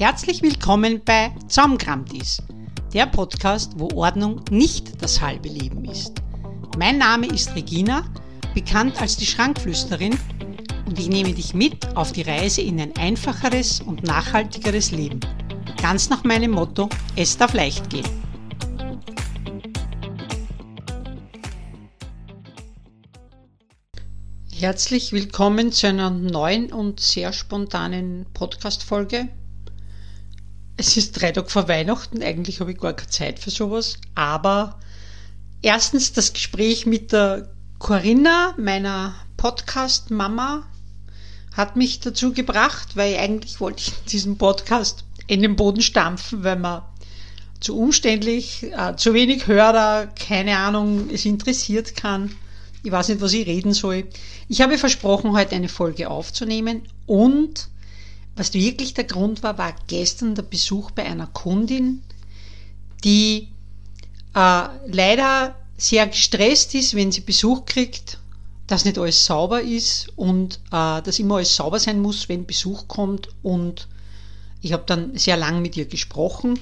Herzlich willkommen bei Zaumgramtis, der Podcast, wo Ordnung nicht das halbe Leben ist. Mein Name ist Regina, bekannt als die Schrankflüsterin, und ich nehme dich mit auf die Reise in ein einfacheres und nachhaltigeres Leben. Ganz nach meinem Motto, es darf leicht gehen. Herzlich willkommen zu einer neuen und sehr spontanen Podcast-Folge. Es ist drei Tage vor Weihnachten, eigentlich habe ich gar keine Zeit für sowas, aber erstens das Gespräch mit der Corinna, meiner Podcast-Mama, hat mich dazu gebracht, weil eigentlich wollte ich diesen Podcast in den Boden stampfen, weil man zu umständlich, äh, zu wenig Hörer, keine Ahnung, es interessiert kann. Ich weiß nicht, was ich reden soll. Ich habe versprochen, heute eine Folge aufzunehmen und was wirklich der Grund war, war gestern der Besuch bei einer Kundin, die äh, leider sehr gestresst ist, wenn sie Besuch kriegt, dass nicht alles sauber ist und äh, dass immer alles sauber sein muss, wenn Besuch kommt. Und ich habe dann sehr lang mit ihr gesprochen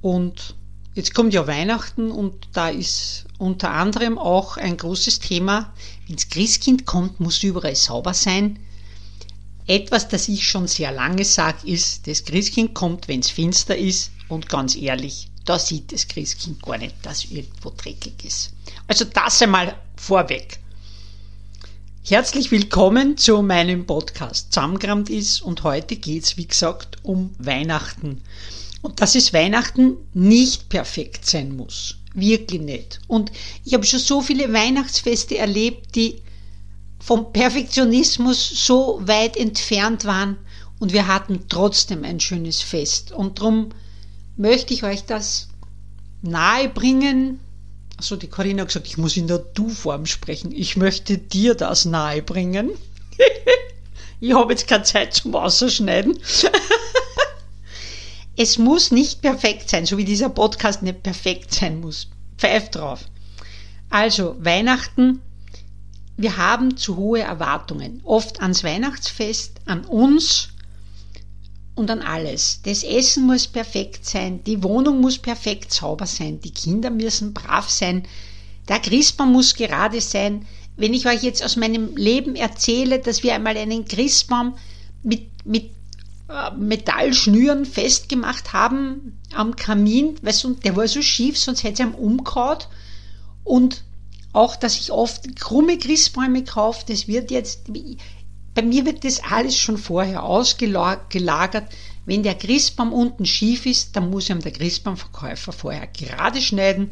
und Jetzt kommt ja Weihnachten und da ist unter anderem auch ein großes Thema, wenn das Christkind kommt, muss überall sauber sein. Etwas, das ich schon sehr lange sage, ist, das Christkind kommt, wenn es finster ist und ganz ehrlich, da sieht das Christkind gar nicht, dass irgendwo dreckig ist. Also das einmal vorweg. Herzlich willkommen zu meinem Podcast Zusammengerammt ist und heute geht's wie gesagt, um Weihnachten. Und dass es Weihnachten nicht perfekt sein muss. Wirklich nicht. Und ich habe schon so viele Weihnachtsfeste erlebt, die vom Perfektionismus so weit entfernt waren und wir hatten trotzdem ein schönes Fest. Und darum möchte ich euch das nahe bringen. Also die Corinna hat gesagt, ich muss in der Du-Form sprechen. Ich möchte dir das nahe bringen. ich habe jetzt keine Zeit zum Ausschneiden. Es muss nicht perfekt sein, so wie dieser Podcast nicht perfekt sein muss. Pfeif drauf. Also, Weihnachten, wir haben zu hohe Erwartungen. Oft ans Weihnachtsfest, an uns und an alles. Das Essen muss perfekt sein, die Wohnung muss perfekt sauber sein, die Kinder müssen brav sein, der Christbaum muss gerade sein. Wenn ich euch jetzt aus meinem Leben erzähle, dass wir einmal einen Christbaum mit, mit äh, Metallschnüren festgemacht haben am Kamin, weißt du, der war so schief, sonst hätte sie ihm umgehauen. Und auch, dass ich oft krumme Christbäume kaufe, das wird jetzt, bei mir wird das alles schon vorher ausgelagert. Wenn der Christbaum unten schief ist, dann muss ihm der Christbaumverkäufer vorher gerade schneiden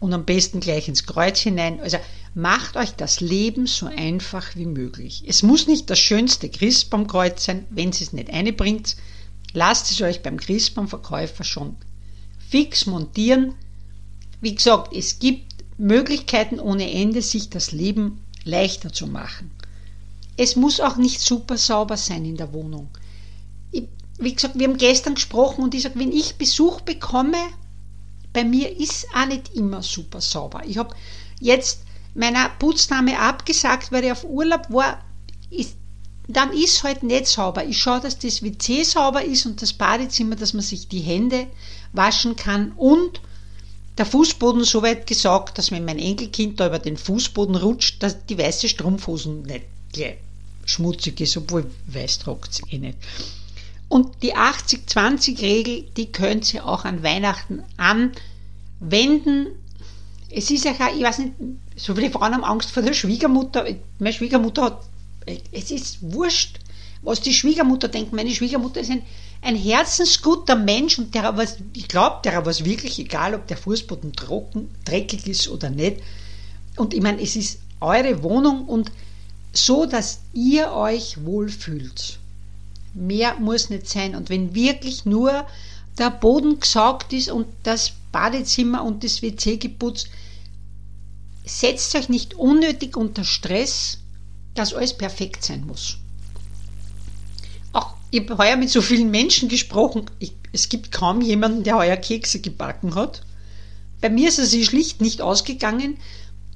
und am besten gleich ins Kreuz hinein. Also macht euch das Leben so einfach wie möglich. Es muss nicht das schönste Christbaumkreuz sein, wenn es es nicht einbringt. Lasst es euch beim Christbaumverkäufer schon fix montieren. Wie gesagt, es gibt Möglichkeiten ohne Ende, sich das Leben leichter zu machen. Es muss auch nicht super sauber sein in der Wohnung. Ich, wie gesagt, wir haben gestern gesprochen und ich sage, wenn ich Besuch bekomme, bei mir ist auch nicht immer super sauber. Ich habe jetzt meiner Putznahme abgesagt, weil ich auf Urlaub war. Ist, dann ist halt nicht sauber. Ich schaue, dass das WC sauber ist und das Badezimmer, dass man sich die Hände waschen kann und der Fußboden so weit gesaugt, dass wenn mein Enkelkind da über den Fußboden rutscht, dass die weiße Strumpfhosen nicht gleich schmutzig ist, obwohl weiß trockt es eh nicht. Und die 80-20-Regel, die könnt ihr auch an Weihnachten anwenden. Es ist ja, ich weiß nicht, so viele Frauen haben Angst vor der Schwiegermutter. Meine Schwiegermutter hat, es ist wurscht, was die Schwiegermutter denkt. Meine Schwiegermutter ist ein, ein herzensguter Mensch und der was, ich glaube, der war es wirklich egal, ob der Fußboden trocken, dreckig ist oder nicht. Und ich meine, es ist eure Wohnung und so, dass ihr euch wohlfühlt. Mehr muss nicht sein. Und wenn wirklich nur der Boden gesaugt ist und das Badezimmer und das WC geputzt, setzt euch nicht unnötig unter Stress, dass alles perfekt sein muss. Ich habe heuer mit so vielen Menschen gesprochen. Ich, es gibt kaum jemanden, der heuer Kekse gebacken hat. Bei mir ist es schlicht nicht ausgegangen.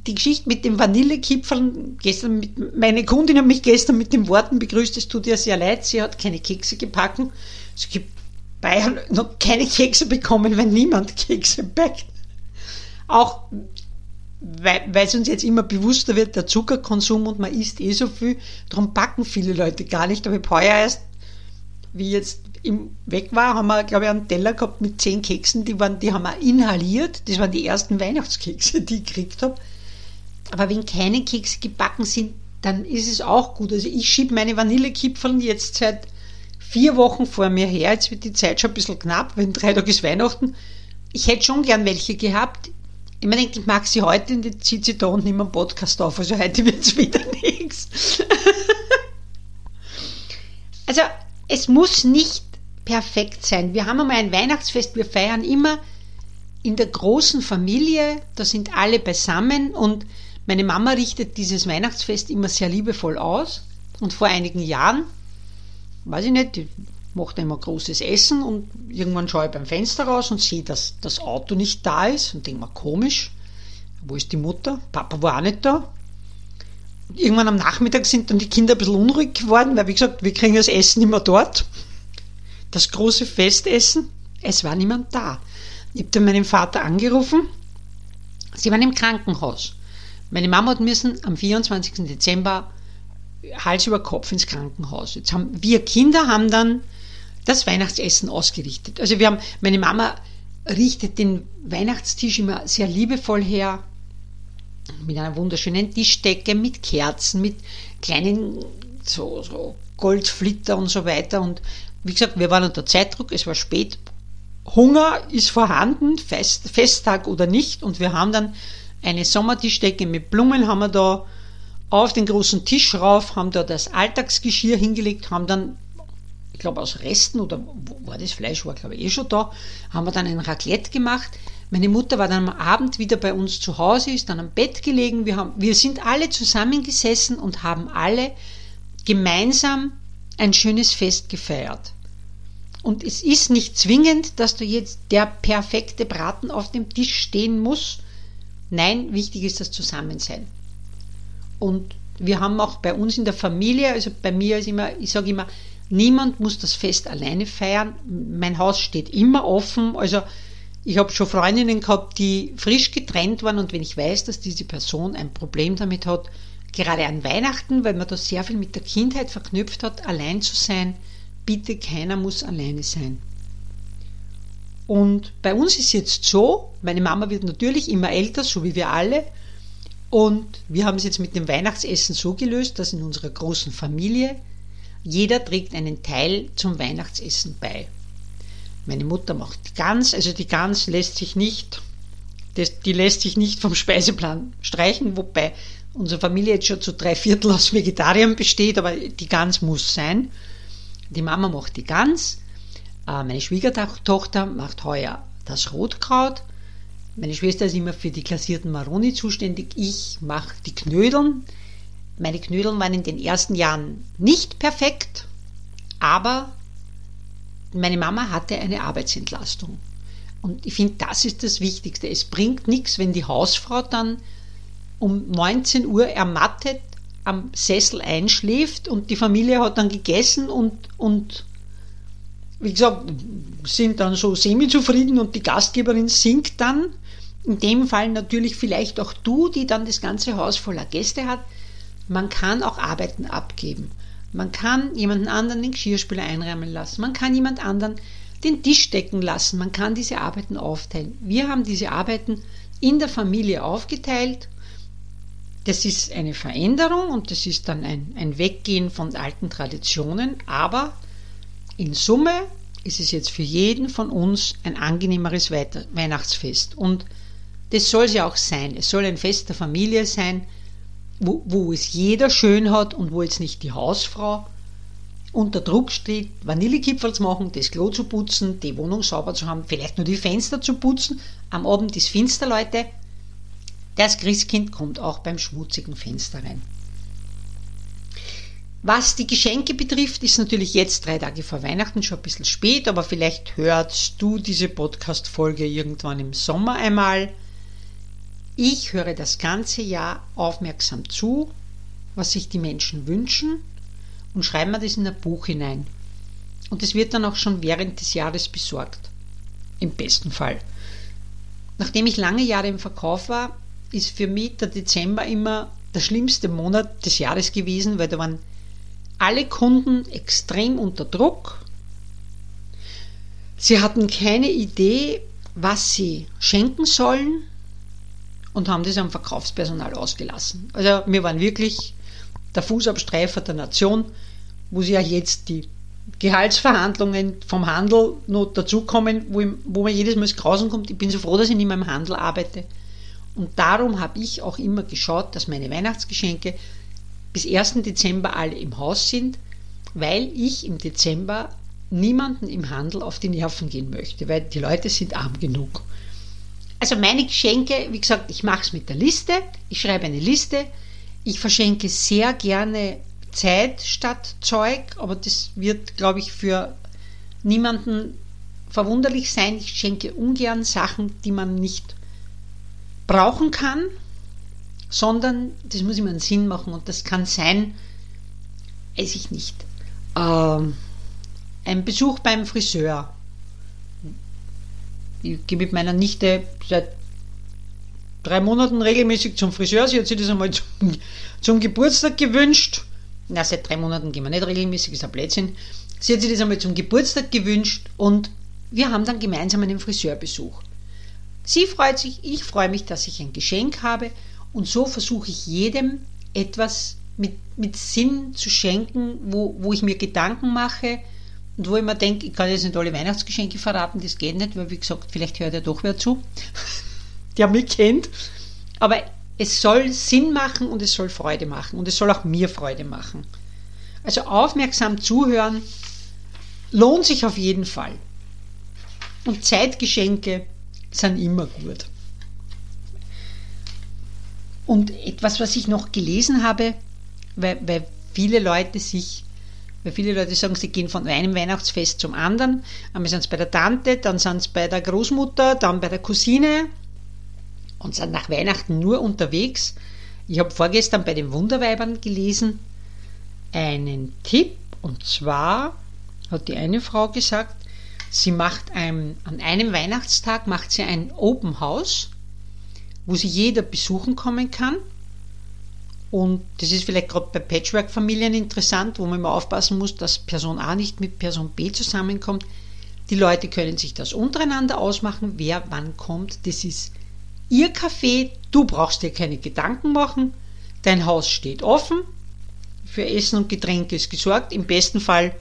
die Geschichte mit dem Vanillekipferl, gestern mit, meine Kundin hat mich gestern mit den Worten begrüßt, es tut ihr sehr leid, sie hat keine Kekse gebacken. Es gibt Bayern noch keine Kekse bekommen, wenn niemand Kekse backt. Auch weil es uns jetzt immer bewusster wird, der Zuckerkonsum und man isst eh so viel, darum backen viele Leute gar nicht. Aber ich habe heuer erst, wie jetzt im weg war, haben wir, glaube ich, einen Teller gehabt mit zehn Keksen, die, waren, die haben wir inhaliert. Das waren die ersten Weihnachtskekse, die ich gekriegt habe. Aber wenn keine Kekse gebacken sind, dann ist es auch gut. Also ich schiebe meine Vanillekipferl jetzt seit vier Wochen vor mir her. Jetzt wird die Zeit schon ein bisschen knapp, wenn drei Tage ist Weihnachten. Ich hätte schon gern welche gehabt. Ich meine, ich mag sie heute und jetzt zieht sie da unten immer einen Podcast auf. Also heute wird es wieder nichts. Also es muss nicht perfekt sein. Wir haben einmal ein Weihnachtsfest, wir feiern immer in der großen Familie, da sind alle beisammen und meine Mama richtet dieses Weihnachtsfest immer sehr liebevoll aus. Und vor einigen Jahren, weiß ich nicht, die macht immer großes Essen und irgendwann schaue ich beim Fenster raus und sehe, dass das Auto nicht da ist und denke mir, komisch, wo ist die Mutter? Papa war auch nicht da. Irgendwann am Nachmittag sind dann die Kinder ein bisschen unruhig geworden, weil wie gesagt, wir kriegen das Essen immer dort. Das große Festessen, es war niemand da. Ich habe dann meinen Vater angerufen, sie waren im Krankenhaus. Meine Mama hat müssen am 24. Dezember Hals über Kopf ins Krankenhaus. Jetzt haben wir Kinder haben dann das Weihnachtsessen ausgerichtet. Also wir haben, meine Mama richtet den Weihnachtstisch immer sehr liebevoll her, mit einer wunderschönen Tischdecke, mit Kerzen, mit kleinen so, so Goldflitter und so weiter. Und wie gesagt, wir waren unter Zeitdruck, es war spät. Hunger ist vorhanden, Fest, Festtag oder nicht. Und wir haben dann eine Sommertischdecke mit Blumen haben wir da auf den großen Tisch rauf, haben da das Alltagsgeschirr hingelegt, haben dann, ich glaube aus Resten oder wo war das Fleisch, war glaube ich eh schon da, haben wir dann ein Raclette gemacht. Meine Mutter war dann am Abend wieder bei uns zu Hause, ist dann am Bett gelegen. Wir, haben, wir sind alle zusammengesessen und haben alle gemeinsam ein schönes Fest gefeiert. Und es ist nicht zwingend, dass du jetzt der perfekte Braten auf dem Tisch stehen muss, Nein, wichtig ist das Zusammensein. Und wir haben auch bei uns in der Familie, also bei mir ist immer, ich sage immer, niemand muss das Fest alleine feiern. Mein Haus steht immer offen. Also ich habe schon Freundinnen gehabt, die frisch getrennt waren und wenn ich weiß, dass diese Person ein Problem damit hat, gerade an Weihnachten, weil man da sehr viel mit der Kindheit verknüpft hat, allein zu sein, bitte keiner muss alleine sein. Und bei uns ist jetzt so, meine Mama wird natürlich immer älter, so wie wir alle. Und wir haben es jetzt mit dem Weihnachtsessen so gelöst, dass in unserer großen Familie jeder trägt einen Teil zum Weihnachtsessen bei. Meine Mutter macht die Gans, also die Gans lässt sich nicht, die lässt sich nicht vom Speiseplan streichen, wobei unsere Familie jetzt schon zu drei Viertel aus Vegetariern besteht, aber die Gans muss sein. Die Mama macht die Gans, äh, meine Schwiegertochter macht heuer das Rotkraut. Meine Schwester ist immer für die glasierten Maroni zuständig. Ich mache die Knödeln. Meine Knödeln waren in den ersten Jahren nicht perfekt, aber meine Mama hatte eine Arbeitsentlastung. Und ich finde, das ist das Wichtigste. Es bringt nichts, wenn die Hausfrau dann um 19 Uhr ermattet am Sessel einschläft und die Familie hat dann gegessen und, und wie gesagt, sind dann so semi-zufrieden und die Gastgeberin singt dann. In dem Fall natürlich vielleicht auch du, die dann das ganze Haus voller Gäste hat. Man kann auch Arbeiten abgeben. Man kann jemanden anderen den Geschirrspüler einräumen lassen. Man kann jemand anderen den Tisch decken lassen. Man kann diese Arbeiten aufteilen. Wir haben diese Arbeiten in der Familie aufgeteilt. Das ist eine Veränderung und das ist dann ein, ein Weggehen von alten Traditionen, aber in Summe ist es jetzt für jeden von uns ein angenehmeres Weihnachtsfest. Und das soll es ja auch sein. Es soll ein Fest der Familie sein, wo, wo es jeder schön hat und wo jetzt nicht die Hausfrau unter Druck steht, Vanillekipferl zu machen, das Klo zu putzen, die Wohnung sauber zu haben, vielleicht nur die Fenster zu putzen. Am Abend ist finster, Leute. Das Christkind kommt auch beim schmutzigen Fenster rein. Was die Geschenke betrifft, ist natürlich jetzt drei Tage vor Weihnachten schon ein bisschen spät, aber vielleicht hörst du diese Podcast-Folge irgendwann im Sommer einmal. Ich höre das ganze Jahr aufmerksam zu, was sich die Menschen wünschen und schreibe mir das in ein Buch hinein. Und es wird dann auch schon während des Jahres besorgt. Im besten Fall. Nachdem ich lange Jahre im Verkauf war, ist für mich der Dezember immer der schlimmste Monat des Jahres gewesen, weil da waren alle Kunden extrem unter Druck. Sie hatten keine Idee, was sie schenken sollen und haben das am Verkaufspersonal ausgelassen. Also wir waren wirklich der Fußabstreifer der Nation, wo sie ja jetzt die Gehaltsverhandlungen vom Handel noch dazukommen, wo, wo man jedes Mal ins Grausen kommt. Ich bin so froh, dass ich nicht mehr im Handel arbeite. Und darum habe ich auch immer geschaut, dass meine Weihnachtsgeschenke bis 1. Dezember alle im Haus sind, weil ich im Dezember niemanden im Handel auf die Nerven gehen möchte, weil die Leute sind arm genug. Also meine Geschenke, wie gesagt, ich mache es mit der Liste, ich schreibe eine Liste, ich verschenke sehr gerne Zeit statt Zeug, aber das wird, glaube ich, für niemanden verwunderlich sein. Ich schenke ungern Sachen, die man nicht brauchen kann, sondern das muss immer einen Sinn machen und das kann sein, weiß ich nicht, äh, ein Besuch beim Friseur. Ich gehe mit meiner Nichte seit drei Monaten regelmäßig zum Friseur. Sie hat sich das einmal zum, zum Geburtstag gewünscht na, seit drei Monaten gehen wir nicht regelmäßig, ist ein Blödsinn. Sie hat sich das einmal zum Geburtstag gewünscht und wir haben dann gemeinsam einen Friseurbesuch. Sie freut sich, ich freue mich, dass ich ein Geschenk habe und so versuche ich jedem etwas mit, mit Sinn zu schenken, wo, wo ich mir Gedanken mache und wo ich mir denke, ich kann jetzt nicht alle Weihnachtsgeschenke verraten, das geht nicht, weil wie gesagt, vielleicht hört ja doch wer zu, der mich kennt. Aber es soll Sinn machen und es soll Freude machen und es soll auch mir Freude machen. Also aufmerksam zuhören lohnt sich auf jeden Fall. Und Zeitgeschenke sind immer gut. Und etwas, was ich noch gelesen habe, weil, weil viele Leute sich, weil viele Leute sagen, sie gehen von einem Weihnachtsfest zum anderen. Einmal sind es bei der Tante, dann sind es bei der Großmutter, dann bei der Cousine, und sind nach Weihnachten nur unterwegs. Ich habe vorgestern bei den Wunderweibern gelesen einen Tipp und zwar hat die eine Frau gesagt, sie macht ein, an einem Weihnachtstag macht sie ein Open House, wo sie jeder besuchen kommen kann. Und das ist vielleicht gerade bei Patchwork-Familien interessant, wo man immer aufpassen muss, dass Person A nicht mit Person B zusammenkommt. Die Leute können sich das untereinander ausmachen, wer wann kommt. Das ist Ihr Café, du brauchst dir keine Gedanken machen, dein Haus steht offen, für Essen und Getränke ist gesorgt. Im besten Fall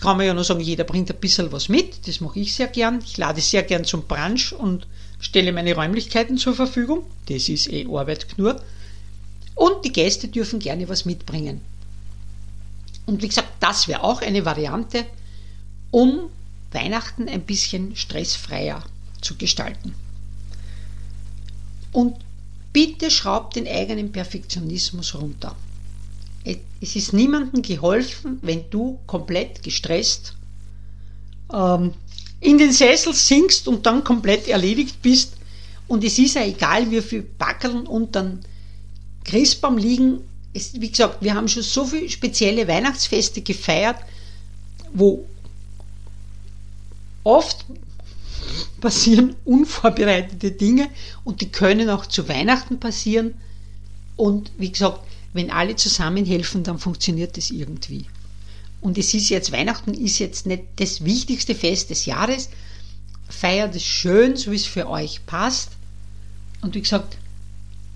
kann man ja nur sagen, jeder bringt ein bisschen was mit, das mache ich sehr gern. Ich lade sehr gern zum Brunch und stelle meine Räumlichkeiten zur Verfügung, das ist eh Arbeit nur. Und die Gäste dürfen gerne was mitbringen. Und wie gesagt, das wäre auch eine Variante, um Weihnachten ein bisschen stressfreier zu gestalten. Und bitte schraubt den eigenen Perfektionismus runter. Es ist niemandem geholfen, wenn du komplett gestresst ähm, in den Sessel sinkst und dann komplett erledigt bist. Und es ist ja egal, wie viele Backeln und dann Christbaum liegen. Es, wie gesagt, wir haben schon so viele spezielle Weihnachtsfeste gefeiert, wo oft passieren unvorbereitete Dinge und die können auch zu Weihnachten passieren. Und wie gesagt, wenn alle zusammenhelfen, dann funktioniert das irgendwie. Und es ist jetzt, Weihnachten ist jetzt nicht das wichtigste Fest des Jahres. Feiert es schön, so wie es für euch passt. Und wie gesagt,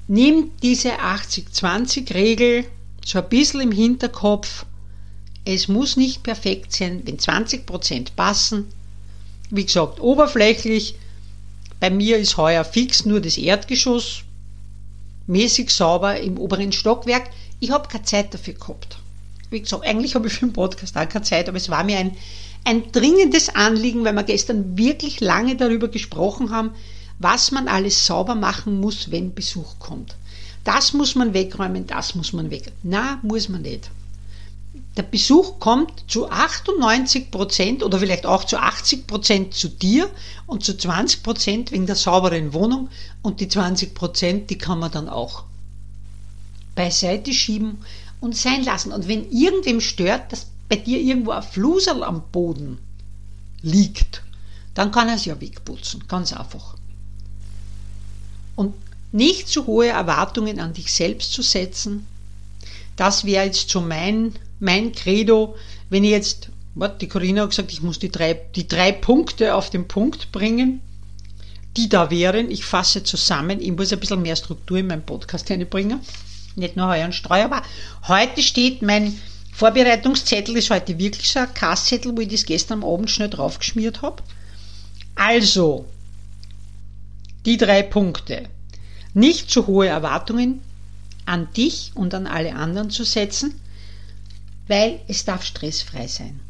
nehmt diese 80-20-Regel so ein bisschen im Hinterkopf. Es muss nicht perfekt sein. Wenn 20% passen, wie gesagt, oberflächlich. Bei mir ist heuer fix nur das Erdgeschoss mäßig sauber im oberen Stockwerk. Ich habe keine Zeit dafür gehabt. Wie gesagt, eigentlich habe ich für den Podcast auch keine Zeit, aber es war mir ein, ein dringendes Anliegen, weil wir gestern wirklich lange darüber gesprochen haben, was man alles sauber machen muss, wenn Besuch kommt. Das muss man wegräumen, das muss man weg. Na, muss man nicht. der Besuch kommt zu 98 Prozent oder vielleicht auch zu 80 Prozent zu dir und zu 20 Prozent wegen der sauberen Wohnung und die 20 Prozent, die kann man dann auch beiseite schieben und sein lassen. Und wenn irgendwem stört, dass bei dir irgendwo ein Flusel am Boden liegt, dann kann er es ja wegputzen, ganz einfach. Und nicht zu hohe Erwartungen an dich selbst zu setzen, das wäre jetzt so mein, mein Credo, wenn ich jetzt, what, die Corinna hat gesagt, ich muss die drei, die drei Punkte auf den Punkt bringen, die da wären. Ich fasse zusammen, ich muss ein bisschen mehr Struktur in meinen Podcast hineinbringen. Nicht nur Heuer und Streu, aber heute steht mein Vorbereitungszettel, ist heute wirklich so ein Kasszettel, wo ich das gestern am Abend schnell draufgeschmiert habe. Also, die drei Punkte. Nicht zu hohe Erwartungen an dich und an alle anderen zu setzen, weil es darf stressfrei sein.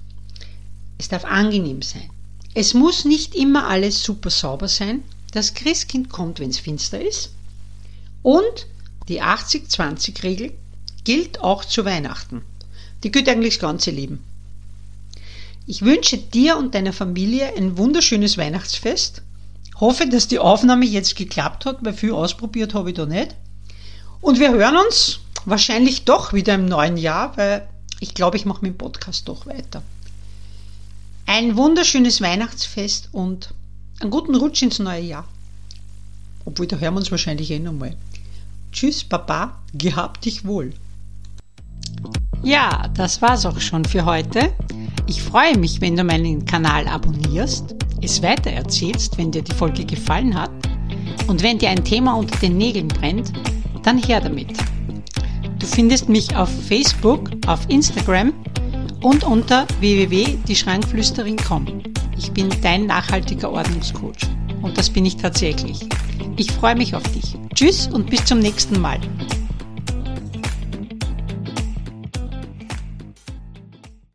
Es darf angenehm sein. Es muss nicht immer alles super sauber sein. Das Christkind kommt, wenn es finster ist. Und die 80-20-Regel gilt auch zu Weihnachten. Die gilt eigentlich das ganze Leben. Ich wünsche dir und deiner Familie ein wunderschönes Weihnachtsfest. Hoffe, dass die Aufnahme jetzt geklappt hat, weil viel ausprobiert habe ich da nicht. Und wir hören uns wahrscheinlich doch wieder im neuen Jahr, weil ich glaube, ich mache mit dem Podcast doch weiter. Ein wunderschönes Weihnachtsfest und einen guten Rutsch ins neue Jahr. Obwohl, da hören wir uns wahrscheinlich eh nochmal. Tschüss, Papa, gehabt dich wohl. Ja, das war's auch schon für heute. Ich freue mich, wenn du meinen Kanal abonnierst, es weitererzählst, wenn dir die Folge gefallen hat und wenn dir ein Thema unter den Nägeln brennt, dann her damit. Du findest mich auf Facebook, auf Instagram und unter www.dieschrankflüsterin.com. Ich bin dein nachhaltiger Ordnungscoach und das bin ich tatsächlich. Ich freue mich auf dich. Tschüss und bis zum nächsten Mal.